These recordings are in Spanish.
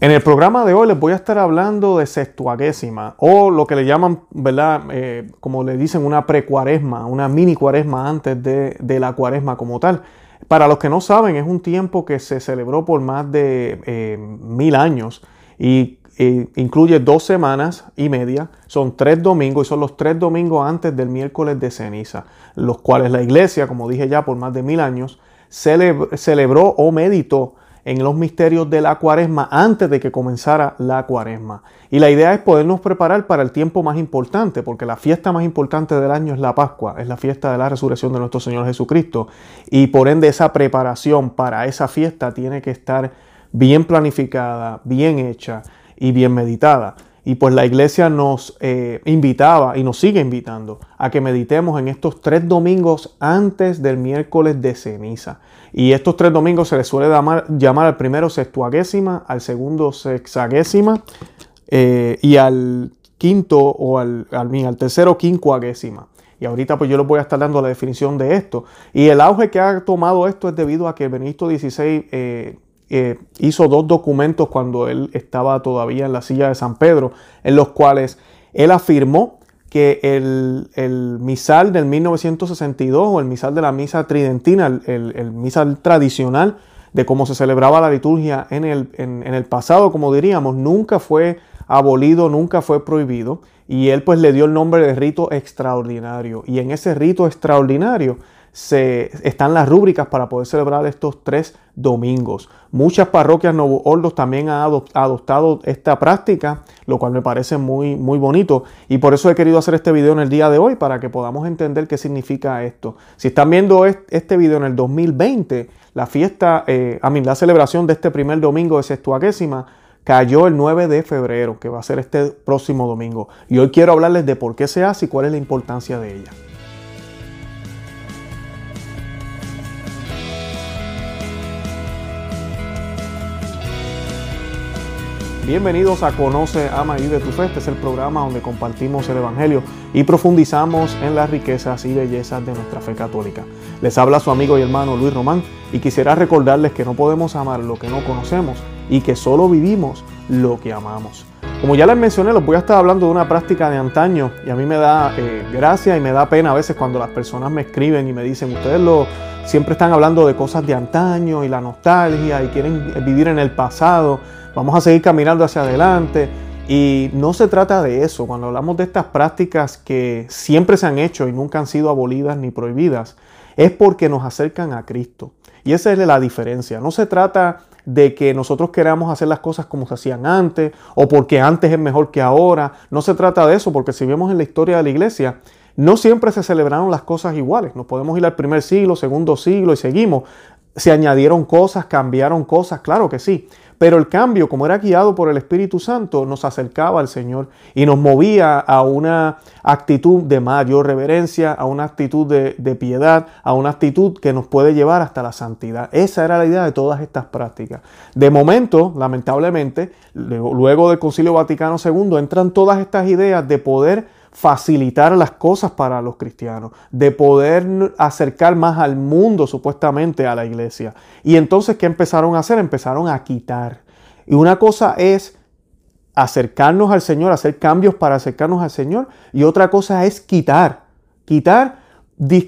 En el programa de hoy les voy a estar hablando de sextuagésima o lo que le llaman, ¿verdad? Eh, como le dicen, una precuaresma, una mini cuaresma antes de, la cuaresma como tal. Para los que no saben, es un tiempo que se celebró por más de eh, mil años y incluye dos semanas y media, son tres domingos y son los tres domingos antes del miércoles de ceniza, los cuales la iglesia, como dije ya, por más de mil años, celebró o meditó en los misterios de la cuaresma antes de que comenzara la cuaresma. Y la idea es podernos preparar para el tiempo más importante, porque la fiesta más importante del año es la Pascua, es la fiesta de la resurrección de nuestro Señor Jesucristo. Y por ende esa preparación para esa fiesta tiene que estar bien planificada, bien hecha y bien meditada. Y pues la iglesia nos eh, invitaba y nos sigue invitando a que meditemos en estos tres domingos antes del miércoles de ceniza. Y estos tres domingos se les suele llamar, al primero sextuagésima, al segundo sexagésima eh, y al quinto o al, al, tercero quincuagésima. Y ahorita pues yo les voy a estar dando la definición de esto. Y el auge que ha tomado esto es debido a que Benedicto XVI hizo dos documentos cuando él estaba todavía en la silla de San Pedro, en los cuales él afirmó que el, misal del 1962 o el misal de la misa tridentina, el, misal tradicional de cómo se celebraba la liturgia en el, en el pasado, como diríamos, nunca fue abolido, nunca fue prohibido. Y él pues le dio el nombre de rito extraordinario. Y en ese rito extraordinario se, están las rúbricas para poder celebrar estos tres domingos. Muchas parroquias Novo Ordos también han adoptado esta práctica, lo cual me parece muy, muy bonito. Y por eso he querido hacer este video en el día de hoy, para que podamos entender qué significa esto. Si están viendo este video en el 2020, la fiesta, eh, a mí, la celebración de este primer domingo de sextuagésima cayó el 9 de febrero, que va a ser este próximo domingo. Y hoy quiero hablarles de por qué se hace y cuál es la importancia de ella. Bienvenidos a Conoce, Ama y de tu Fe. Este es el programa donde compartimos el Evangelio y profundizamos en las riquezas y bellezas de nuestra fe católica. Les habla su amigo y hermano Luis Román y quisiera recordarles que no podemos amar lo que no conocemos y que solo vivimos lo que amamos. Como ya les mencioné, les voy a estar hablando de una práctica de antaño y a mí me da eh, gracia y me da pena a veces cuando las personas me escriben y me dicen, ustedes lo, siempre están hablando de cosas de antaño y la nostalgia y quieren vivir en el pasado vamos a seguir caminando hacia adelante. Y no se trata de eso. Cuando hablamos de estas prácticas que siempre se han hecho y nunca han sido abolidas ni prohibidas, es porque nos acercan a Cristo. Y esa es la diferencia. No se trata de que nosotros queramos hacer las cosas como se hacían antes o porque antes es mejor que ahora. No se trata de eso, porque si vemos en la historia de la iglesia, no siempre se celebraron las cosas iguales. Nos podemos ir al primer siglo, segundo siglo y seguimos. Se añadieron cosas, cambiaron cosas, claro que sí. Pero el cambio, como era guiado por el Espíritu Santo, nos acercaba al Señor y nos movía a una actitud de mayor reverencia, a una actitud de, piedad, a una actitud que nos puede llevar hasta la santidad. Esa era la idea de todas estas prácticas. De momento, lamentablemente, luego del Concilio Vaticano II, entran todas estas ideas de poder facilitar las cosas para los cristianos, de poder acercar más al mundo supuestamente a la iglesia. Y entonces, ¿qué empezaron a hacer? Empezaron a quitar. Y una cosa es acercarnos al Señor, hacer cambios para acercarnos al Señor, y otra cosa es quitar. Quitar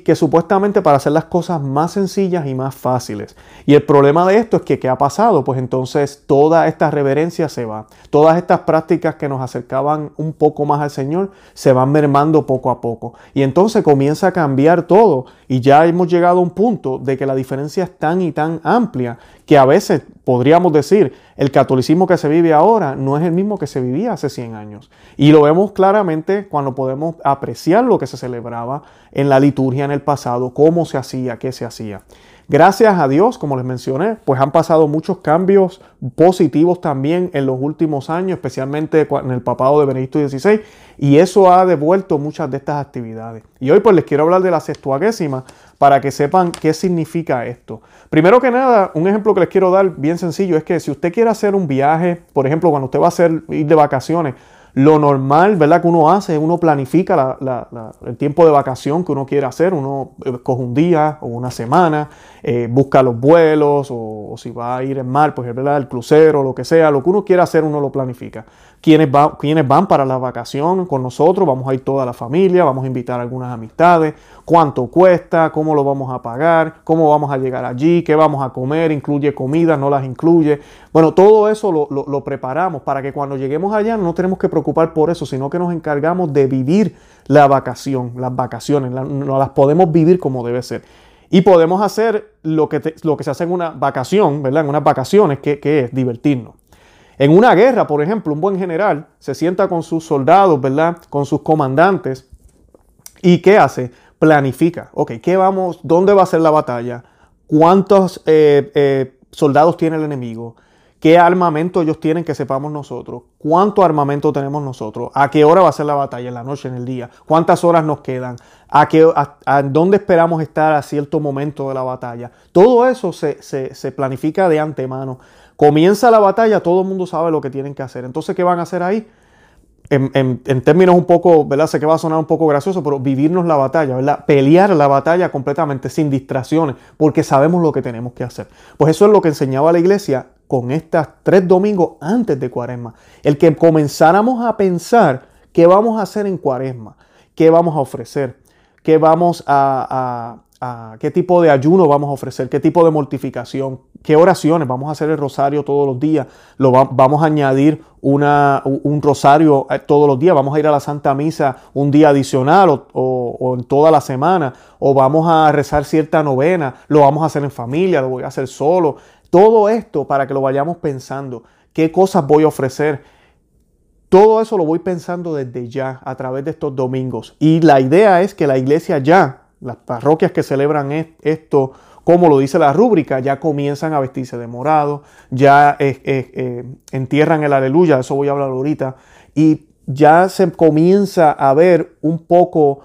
que supuestamente para hacer las cosas más sencillas y más fáciles. Y el problema de esto es que ¿qué ha pasado? Pues entonces toda esta reverencia se va. Todas estas prácticas que nos acercaban un poco más al Señor se van mermando poco a poco. Y entonces comienza a cambiar todo. Y ya hemos llegado a un punto de que la diferencia es tan y tan amplia que a veces podríamos decir, el catolicismo que se vive ahora no es el mismo que se vivía hace 100 años. Y lo vemos claramente cuando podemos apreciar lo que se celebraba en la liturgia en el pasado, cómo se hacía, qué se hacía. Gracias a Dios, como les mencioné, pues han pasado muchos cambios positivos también en los últimos años, especialmente en el papado de Benedicto XVI, y eso ha devuelto muchas de estas actividades. Y hoy pues les quiero hablar de la sextuagésima para que sepan qué significa esto. Primero que nada, un ejemplo que les quiero dar bien sencillo es que si usted quiere hacer un viaje, por ejemplo, cuando usted va a hacer, ir de vacaciones, lo normal, ¿verdad? Que uno hace, uno planifica el tiempo de vacación que uno quiere hacer, uno eh, coge un día o una semana, eh, busca los vuelos o, si va a ir en mar, pues ¿verdad? el crucero, lo que sea, lo que uno quiera hacer, uno lo planifica. Quienes van para la vacación con nosotros, vamos a ir toda la familia, vamos a invitar algunas amistades, cuánto cuesta, cómo lo vamos a pagar, cómo vamos a llegar allí, qué vamos a comer, incluye comida, no las incluye. Bueno, todo eso lo, lo preparamos para que cuando lleguemos allá no tenemos que preocupar por eso, sino que nos encargamos de vivir la vacación, las vacaciones, no las podemos vivir como debe ser. Y podemos hacer lo que, lo que se hace en una vacación, ¿verdad? En unas vacaciones, que, que es divertirnos. En una guerra, por ejemplo, un buen general se sienta con sus soldados, ¿verdad? Con sus comandantes. ¿Y qué hace? Planifica. Ok, ¿qué vamos? ¿Dónde va a ser la batalla? ¿Cuántos eh, eh, soldados tiene el enemigo? Qué armamento ellos tienen que sepamos nosotros, cuánto armamento tenemos nosotros, a qué hora va a ser la batalla, en la noche, en el día, cuántas horas nos quedan, a, qué, a, dónde esperamos estar a cierto momento de la batalla. Todo eso se, se, planifica de antemano. Comienza la batalla, todo el mundo sabe lo que tienen que hacer. Entonces, ¿qué van a hacer ahí? En, en, términos un poco, ¿verdad? Sé que va a sonar un poco gracioso, pero vivirnos la batalla, ¿verdad? Pelear la batalla completamente, sin distracciones, porque sabemos lo que tenemos que hacer. Pues eso es lo que enseñaba la iglesia con estas tres domingos antes de Cuaresma. El que comenzáramos a pensar qué vamos a hacer en Cuaresma, qué vamos a ofrecer, qué vamos a, qué tipo de ayuno vamos a ofrecer, qué tipo de mortificación, qué oraciones, vamos a hacer el rosario todos los días, lo vamos a añadir una, un rosario eh, todos los días, vamos a ir a la Santa Misa un día adicional o, o, en toda la semana, o vamos a rezar cierta novena, lo vamos a hacer en familia, lo voy a hacer solo. Todo esto para que lo vayamos pensando. ¿Qué cosas voy a ofrecer? Todo eso lo voy pensando desde ya a través de estos domingos. Y la idea es que la iglesia ya, las parroquias que celebran esto, como lo dice la rúbrica, ya comienzan a vestirse de morado, ya eh, eh, eh, entierran el aleluya, eso voy a hablar ahorita, y ya se comienza a ver un poco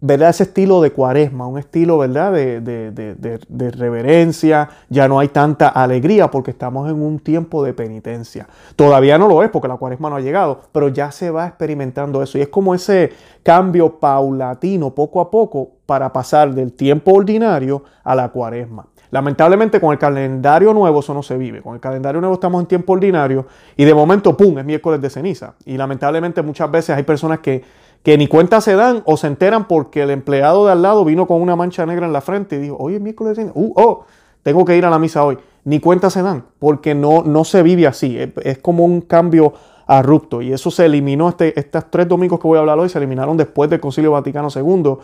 ¿verdad? Ese estilo de cuaresma, un estilo, ¿verdad? De, de, reverencia, ya no hay tanta alegría porque estamos en un tiempo de penitencia. Todavía no lo es porque la cuaresma no ha llegado, pero ya se va experimentando eso. Y es como ese cambio paulatino, poco a poco, para pasar del tiempo ordinario a la cuaresma. Lamentablemente con el calendario nuevo eso no se vive. Con el calendario nuevo estamos en tiempo ordinario y de momento, ¡pum!, es miércoles de ceniza. Y lamentablemente muchas veces hay personas que que ni cuenta se dan o se enteran porque el empleado de al lado vino con una mancha negra en la frente y dijo, oye, miércoles, uh, oh, tengo que ir a la misa hoy. Ni cuenta se dan porque no, no se vive así. Es, como un cambio abrupto y eso se eliminó, este, estos tres domingos que voy a hablar hoy se eliminaron después del Concilio Vaticano II.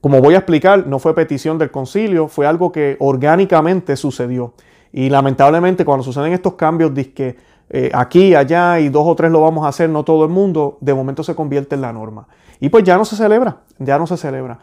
Como voy a explicar, no fue petición del concilio, fue algo que orgánicamente sucedió. Y lamentablemente cuando suceden estos cambios, que eh, aquí, allá y dos o tres lo vamos a hacer, no todo el mundo, de momento se convierte en la norma. Y pues ya no se celebra, ya no se celebra.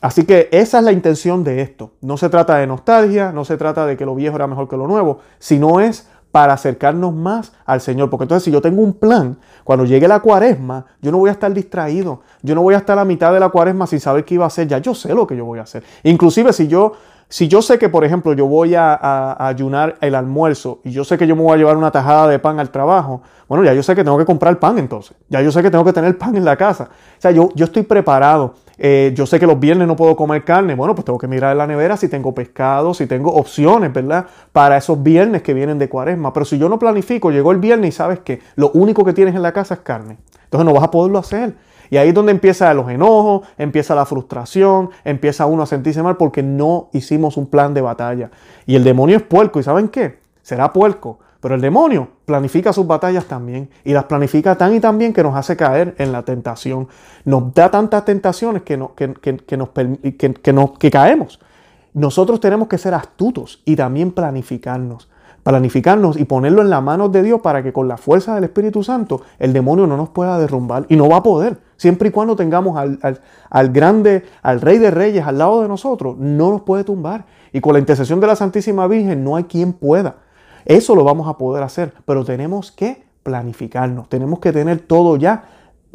así que esa es la intención de esto. No se trata de nostalgia, no se trata de que lo viejo era mejor que lo nuevo, sino es para acercarnos más al Señor. Porque entonces si yo tengo un plan, cuando llegue la cuaresma, yo no voy a estar distraído. Yo no voy a estar a mitad de la cuaresma sin saber qué iba a hacer. Ya yo sé lo que yo voy a hacer. Inclusive si yo si yo sé que, por ejemplo, yo voy a, ayunar el almuerzo y yo sé que yo me voy a llevar una tajada de pan al trabajo, bueno, ya yo sé que tengo que comprar pan entonces. Ya yo sé que tengo que tener pan en la casa. O sea, yo, yo estoy preparado. Eh, yo sé que los viernes no puedo comer carne. Bueno, pues tengo que mirar en la nevera si tengo pescado, si tengo opciones, ¿verdad? Para esos viernes que vienen de cuaresma. Pero si yo no planifico, llegó el viernes y sabes que lo único que tienes en la casa es carne. Entonces no vas a poderlo hacer. Y ahí es donde empieza los enojos, empieza la frustración, empieza uno a sentirse mal porque no hicimos un plan de batalla. Y el demonio es puerco. ¿Y saben qué? Será puerco. Pero el demonio planifica sus batallas también y las planifica tan y tan bien que nos hace caer en la tentación. Nos da tantas tentaciones que, nos, que, nos, que caemos. Nosotros tenemos que ser astutos y también planificarnos planificarnos y ponerlo en las manos de Dios para que con la fuerza del Espíritu Santo el demonio no nos pueda derrumbar y no va a poder. Siempre y cuando tengamos al, al, grande, al Rey de Reyes al lado de nosotros, no nos puede tumbar. Y con la intercesión de la Santísima Virgen no hay quien pueda. Eso lo vamos a poder hacer, pero tenemos que planificarnos, tenemos que tener todo ya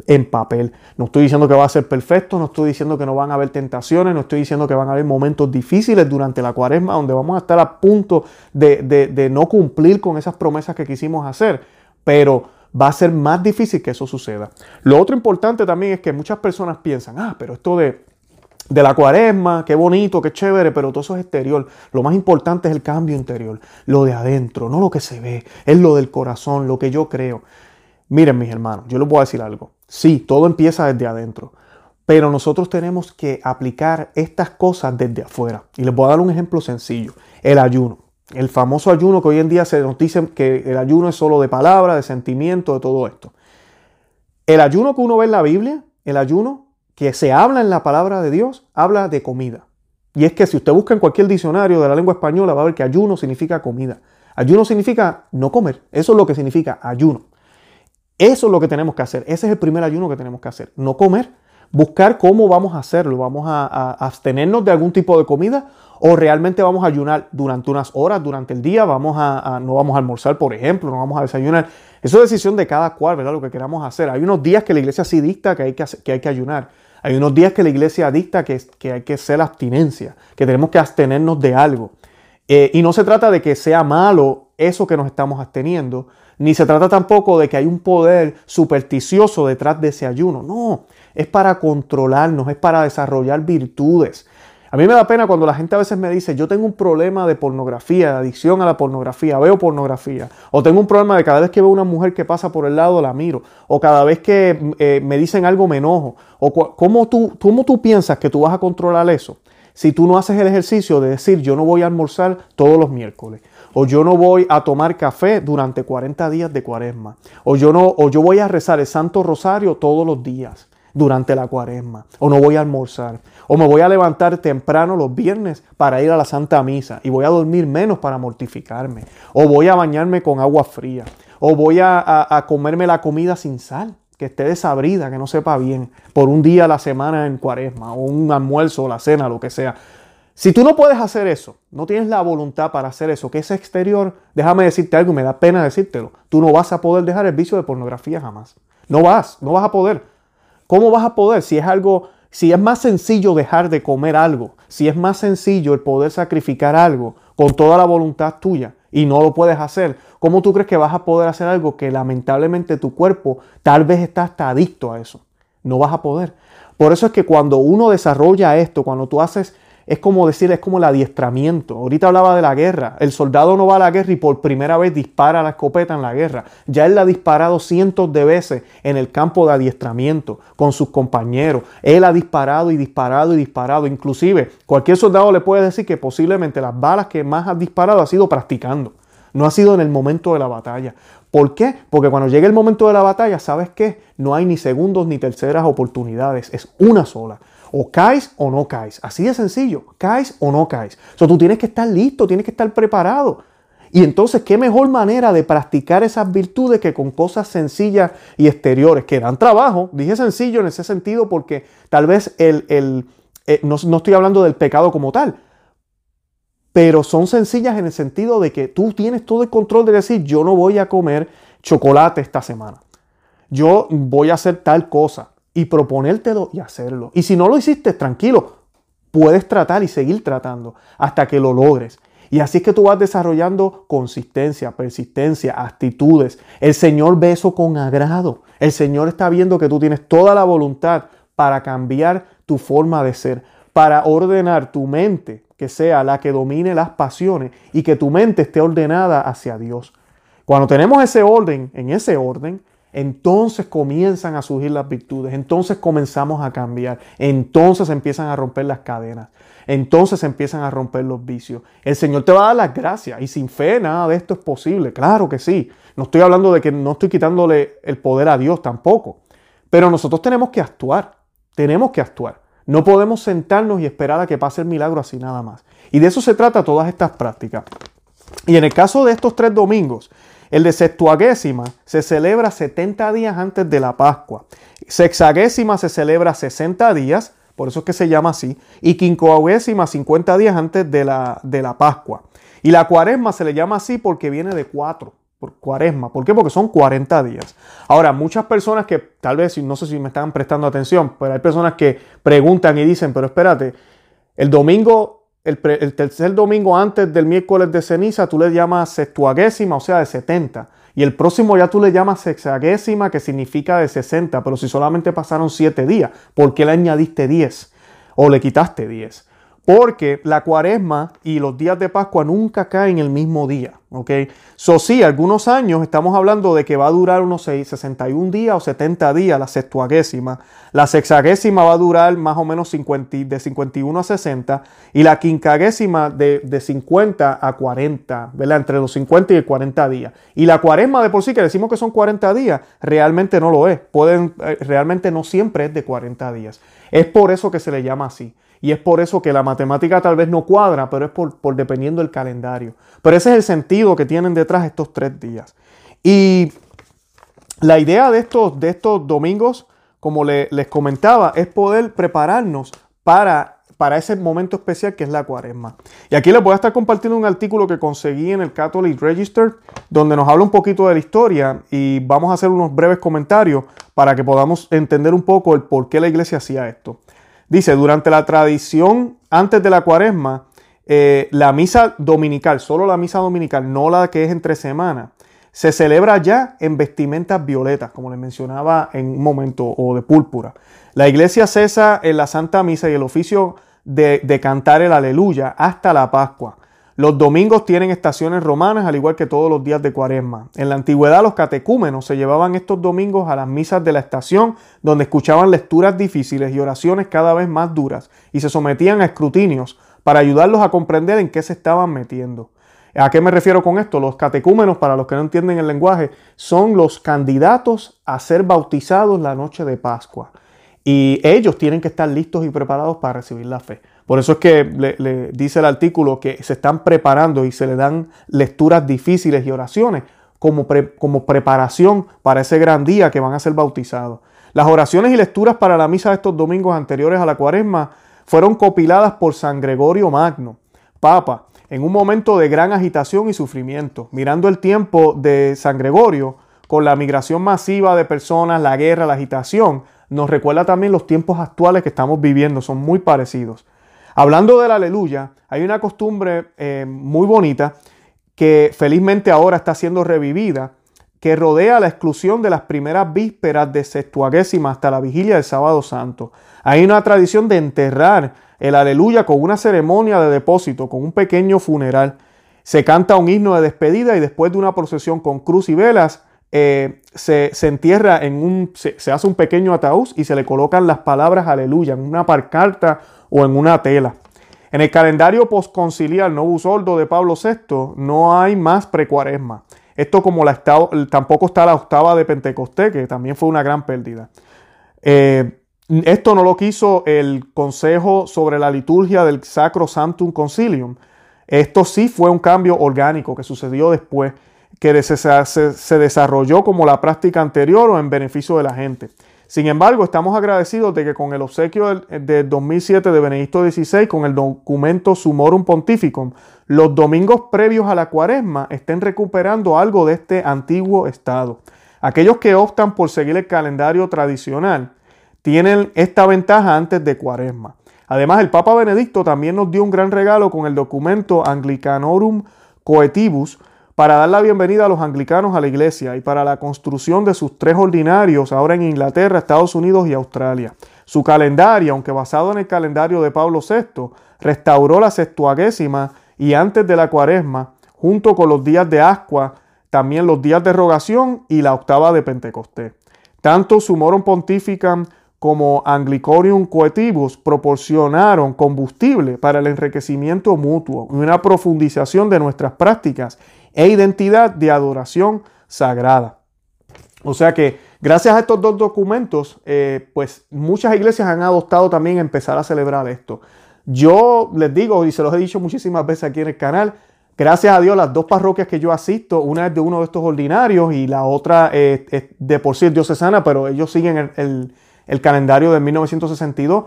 en papel. No estoy diciendo que va a ser perfecto, no estoy diciendo que no van a haber tentaciones, no estoy diciendo que van a haber momentos difíciles durante la cuaresma donde vamos a estar a punto de, no cumplir con esas promesas que quisimos hacer, pero, va a ser más difícil que eso suceda. Lo otro importante también es que muchas personas piensan, ah, pero esto de, de la cuaresma, qué bonito, qué chévere, pero todo eso es exterior. Lo más importante es el cambio interior, lo de adentro, no lo que se ve, es lo del corazón, lo que yo creo. Miren mis hermanos, yo les voy a decir algo. Sí, todo empieza desde adentro, pero nosotros tenemos que aplicar estas cosas desde afuera. Y les voy a dar un ejemplo sencillo, el ayuno. El famoso ayuno que hoy en día se nos dice que el ayuno es solo de palabra, de sentimiento, de todo esto. El ayuno que uno ve en la Biblia, el ayuno que se habla en la palabra de Dios, habla de comida. Y es que si usted busca en cualquier diccionario de la lengua española, va a ver que ayuno significa comida. Ayuno significa no comer. Eso es lo que significa ayuno. Eso es lo que tenemos que hacer. Ese es el primer ayuno que tenemos que hacer. No comer. Buscar cómo vamos a hacerlo. Vamos a, abstenernos de algún tipo de comida o realmente vamos a ayunar durante unas horas, durante el día. Vamos a, no vamos a almorzar, por ejemplo, no vamos a desayunar. Eso es decisión de cada cual, ¿verdad? Lo que queramos hacer. Hay unos días que la iglesia sí dicta que hay que, que, hay que ayunar. Hay unos días que la iglesia dicta que, que hay que hacer abstinencia, que tenemos que abstenernos de algo. Eh, y no se trata de que sea malo eso que nos estamos absteniendo, ni se trata tampoco de que hay un poder supersticioso detrás de ese ayuno. No, es para controlarnos, es para desarrollar virtudes. A mí me da pena cuando la gente a veces me dice, yo tengo un problema de pornografía, de adicción a la pornografía, veo pornografía, o tengo un problema de cada vez que veo una mujer que pasa por el lado la miro, o cada vez que eh, me dicen algo me enojo, o ¿cómo tú, ¿cómo tú piensas que tú vas a controlar eso? Si tú no haces el ejercicio de decir, yo no voy a almorzar todos los miércoles, o yo no voy a tomar café durante 40 días de cuaresma, o yo, no, o yo voy a rezar el Santo Rosario todos los días durante la cuaresma, o no voy a almorzar, o me voy a levantar temprano los viernes para ir a la Santa Misa y voy a dormir menos para mortificarme, o voy a bañarme con agua fría, o voy a, a comerme la comida sin sal que esté desabrida, que no sepa bien, por un día a la semana en cuaresma, o un almuerzo, o la cena, lo que sea. Si tú no puedes hacer eso, no tienes la voluntad para hacer eso, que es exterior, déjame decirte algo y me da pena decírtelo. Tú no vas a poder dejar el vicio de pornografía jamás. No vas, no vas a poder. ¿Cómo vas a poder si es algo, si es más sencillo dejar de comer algo, si es más sencillo el poder sacrificar algo con toda la voluntad tuya y no lo puedes hacer? ¿Cómo tú crees que vas a poder hacer algo que lamentablemente tu cuerpo tal vez está hasta adicto a eso? No vas a poder. Por eso es que cuando uno desarrolla esto, cuando tú haces es como decir, es como el adiestramiento. Ahorita hablaba de la guerra. El soldado no va a la guerra y por primera vez dispara la escopeta en la guerra. Ya él la ha disparado cientos de veces en el campo de adiestramiento con sus compañeros. Él ha disparado y disparado y disparado. Inclusive, cualquier soldado le puede decir que posiblemente las balas que más ha disparado ha sido practicando. No ha sido en el momento de la batalla. ¿Por qué? Porque cuando llegue el momento de la batalla, ¿sabes qué? No hay ni segundos ni terceras oportunidades. Es una sola. O caes o no caes. Así de sencillo. Caes o no caes. O sea, tú tienes que estar listo, tienes que estar preparado. Y entonces, ¿qué mejor manera de practicar esas virtudes que con cosas sencillas y exteriores que dan trabajo? Dije sencillo en ese sentido porque tal vez el, eh, no, no estoy hablando del pecado como tal, pero son sencillas en el sentido de que tú tienes todo el control de decir, yo no voy a comer chocolate esta semana. Yo voy a hacer tal cosa y proponértelo y hacerlo. Y si no lo hiciste, tranquilo, puedes tratar y seguir tratando hasta que lo logres. Y así es que tú vas desarrollando consistencia, persistencia, actitudes. El Señor ve eso con agrado. El Señor está viendo que tú tienes toda la voluntad para cambiar tu forma de ser, para ordenar tu mente, que sea la que domine las pasiones y que tu mente esté ordenada hacia Dios. Cuando tenemos ese orden, en ese orden, entonces comienzan a surgir las virtudes, entonces comenzamos a cambiar, entonces empiezan a romper las cadenas, entonces empiezan a romper los vicios. El Señor te va a dar las gracias y sin fe nada de esto es posible, claro que sí. No estoy hablando de que no estoy quitándole el poder a Dios tampoco, pero nosotros tenemos que actuar, tenemos que actuar. No podemos sentarnos y esperar a que pase el milagro así nada más. Y de eso se trata todas estas prácticas. Y en el caso de estos tres domingos, el de sextuagésima se celebra 70 días antes de la Pascua. Sexagésima se celebra 60 días, por eso es que se llama así. Y quincoagésima 50 días antes de la, de la Pascua. Y la cuaresma se le llama así porque viene de cuatro. Por cuaresma. ¿Por qué? Porque son 40 días. Ahora, muchas personas que tal vez, no sé si me están prestando atención, pero hay personas que preguntan y dicen, pero espérate, el domingo el, tercer domingo antes del miércoles de ceniza, tú le llamas sextuagésima, o sea, de 70. Y el próximo ya tú le llamas sexagésima, que significa de 60, pero si solamente pasaron 7 días, ¿por qué le añadiste 10? O le quitaste 10. Porque la cuaresma y los días de Pascua nunca caen el mismo día. ¿ok? So, sí, algunos años estamos hablando de que va a durar unos 61 días o 70 días la sextuagésima. La sexagésima va a durar más o menos 50, de 51 a 60 y la quinquagésima de, de 50 a 40, ¿verdad? Entre los 50 y 40 días. Y la cuaresma de por sí, que decimos que son 40 días, realmente no lo es. Pueden, eh, realmente no siempre es de 40 días. Es por eso que se le llama así. Y es por eso que la matemática tal vez no cuadra, pero es por, dependiendo del calendario. Pero ese es el sentido que tienen detrás estos tres días. Y la idea de estos, de estos domingos, como les comentaba, es poder prepararnos para, para ese momento especial que es la cuaresma. Y aquí les voy a estar compartiendo un artículo que conseguí en el Catholic Register, donde nos habla un poquito de la historia y vamos a hacer unos breves comentarios para que podamos entender un poco el por qué la iglesia hacía esto. Dice, durante la tradición antes de la cuaresma, eh, la misa dominical, solo la misa dominical, no la que es entre semanas, se celebra ya en vestimentas violetas, como les mencionaba en un momento, o de púrpura. La iglesia cesa en la Santa Misa y el oficio de, de cantar el aleluya hasta la Pascua. Los domingos tienen estaciones romanas, al igual que todos los días de cuaresma. En la antigüedad los catecúmenos se llevaban estos domingos a las misas de la estación, donde escuchaban lecturas difíciles y oraciones cada vez más duras, y se sometían a escrutinios para ayudarlos a comprender en qué se estaban metiendo. ¿A qué me refiero con esto? Los catecúmenos, para los que no entienden el lenguaje, son los candidatos a ser bautizados la noche de Pascua. Y ellos tienen que estar listos y preparados para recibir la fe. Por eso es que le, dice el artículo que se están preparando y se le dan lecturas difíciles y oraciones como, como preparación para ese gran día que van a ser bautizados. Las oraciones y lecturas para la misa de estos domingos anteriores a la cuaresma fueron copiladas por San Gregorio Magno, Papa, en un momento de gran agitación y sufrimiento. Mirando el tiempo de San Gregorio, con la migración masiva de personas, la guerra, la agitación, nos recuerda también los tiempos actuales que estamos viviendo, son muy parecidos. Hablando del aleluya, hay una costumbre eh, muy bonita que felizmente ahora está siendo revivida, que rodea la exclusión de las primeras vísperas de Sextuagésima hasta la vigilia del sábado santo. Hay una tradición de enterrar el aleluya con una ceremonia de depósito, con un pequeño funeral. Se canta un himno de despedida y después de una procesión con cruz y velas, eh, se, entierra en un, se, se, hace un pequeño ataúd y se le colocan las palabras aleluya en una parcarta o en una tela. En el calendario posconciliar no Sordo de Pablo VI no hay más precuaresma. Esto como la tampoco está la octava de Pentecostés, que también fue una gran pérdida. Eh, esto no lo quiso el Consejo sobre la liturgia del Sacro Sanctum Concilium. Esto sí fue un cambio orgánico que sucedió después, que se, se desarrolló como la práctica anterior o en beneficio de la gente. Sin embargo, estamos agradecidos de que con el obsequio del, 2007 de Benedicto XVI, con el documento Sumorum Pontificum, los domingos previos a la cuaresma estén recuperando algo de este antiguo estado. Aquellos que optan por seguir el calendario tradicional tienen esta ventaja antes de cuaresma. Además, el Papa Benedicto también nos dio un gran regalo con el documento Anglicanorum Coetibus, para dar la bienvenida a los anglicanos a la iglesia y para la construcción de sus tres ordinarios ahora en Inglaterra, Estados Unidos y Australia. Su calendario, aunque basado en el calendario de Pablo VI, restauró la sextuagésima y antes de la cuaresma, junto con los días de Ascua, también los días de rogación y la octava de Pentecostés. Tanto Sumorum Pontificam como Anglicorium Coetibus proporcionaron combustible para el enriquecimiento mutuo y una profundización de nuestras prácticas e identidad de adoración sagrada. O sea que gracias a estos dos documentos, eh, pues muchas iglesias han adoptado también empezar a celebrar esto. Yo les digo, y se los he dicho muchísimas veces aquí en el canal, gracias a Dios las dos parroquias que yo asisto, una es de uno de estos ordinarios y la otra es, de por sí es diocesana, pero ellos siguen el, el calendario de 1962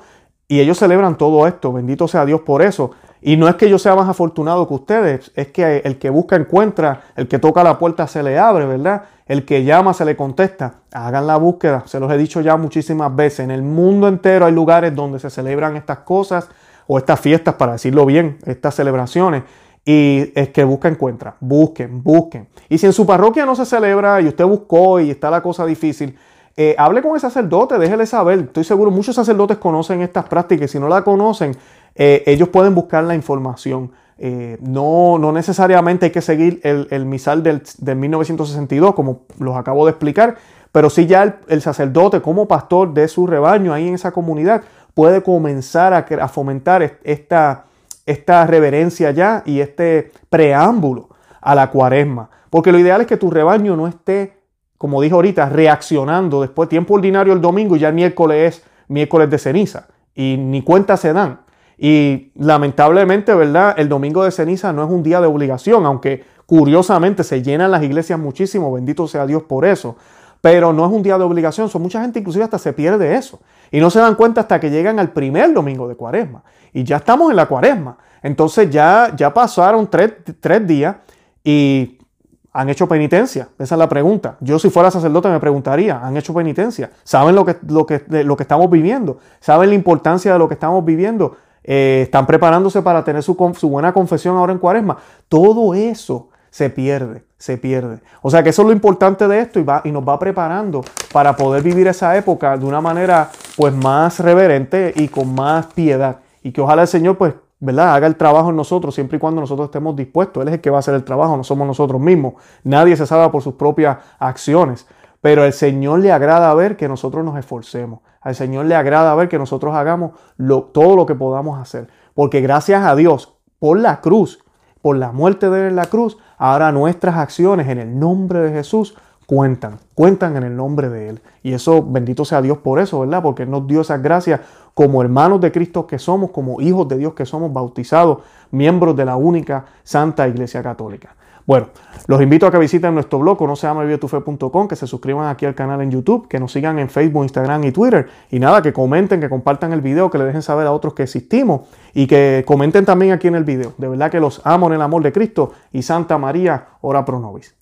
y ellos celebran todo esto, bendito sea Dios por eso. Y no es que yo sea más afortunado que ustedes, es que el que busca encuentra, el que toca la puerta se le abre, ¿verdad? El que llama se le contesta. Hagan la búsqueda, se los he dicho ya muchísimas veces. En el mundo entero hay lugares donde se celebran estas cosas o estas fiestas, para decirlo bien, estas celebraciones. Y es que busca, encuentra. Busquen, busquen. Y si en su parroquia no se celebra y usted buscó y está la cosa difícil, eh, hable con el sacerdote, déjele saber. Estoy seguro, muchos sacerdotes conocen estas prácticas. Si no la conocen, eh, ellos pueden buscar la información. Eh, no, no, necesariamente hay que seguir el, misal del, 1962, como los acabo de explicar, pero sí ya el, sacerdote como pastor de su rebaño ahí en esa comunidad puede comenzar a, a fomentar esta, esta reverencia ya y este preámbulo a la cuaresma. Porque lo ideal es que tu rebaño no esté, como dije ahorita, reaccionando después tiempo ordinario el domingo y ya el miércoles es miércoles de ceniza y ni cuenta se dan. Y lamentablemente, ¿verdad? El domingo de ceniza no es un día de obligación, aunque curiosamente se llenan las iglesias muchísimo, bendito sea Dios por eso. Pero no es un día de obligación, son mucha gente inclusive hasta se pierde eso. Y no se dan cuenta hasta que llegan al primer domingo de cuaresma. Y ya estamos en la cuaresma. Entonces ya, ya pasaron tres, tres días y han hecho penitencia. Esa es la pregunta. Yo si fuera sacerdote me preguntaría, ¿han hecho penitencia? ¿Saben lo que, lo que, lo que estamos viviendo? ¿Saben la importancia de lo que estamos viviendo? Eh, están preparándose para tener su, buena confesión ahora en cuaresma. Todo eso se pierde, se pierde. O sea que eso es lo importante de esto y, va, y nos va preparando para poder vivir esa época de una manera pues más reverente y con más piedad. Y que ojalá el Señor pues, ¿verdad? Haga el trabajo en nosotros siempre y cuando nosotros estemos dispuestos. Él es el que va a hacer el trabajo, no somos nosotros mismos. Nadie se salva por sus propias acciones. Pero al Señor le agrada ver que nosotros nos esforcemos. Al Señor le agrada ver que nosotros hagamos todo lo que podamos hacer. Porque gracias a Dios, por la cruz, por la muerte de él en la cruz, ahora nuestras acciones en el nombre de Jesús cuentan, cuentan en el nombre de Él. Y eso, bendito sea Dios por eso, ¿verdad? Porque nos dio esas gracias como hermanos de Cristo que somos, como hijos de Dios que somos, bautizados, miembros de la única Santa Iglesia Católica. Bueno, los invito a que visiten nuestro blog, no se que se suscriban aquí al canal en YouTube, que nos sigan en Facebook, Instagram y Twitter. Y nada, que comenten, que compartan el video, que le dejen saber a otros que existimos y que comenten también aquí en el video. De verdad que los amo en el amor de Cristo y Santa María, ora pro nobis.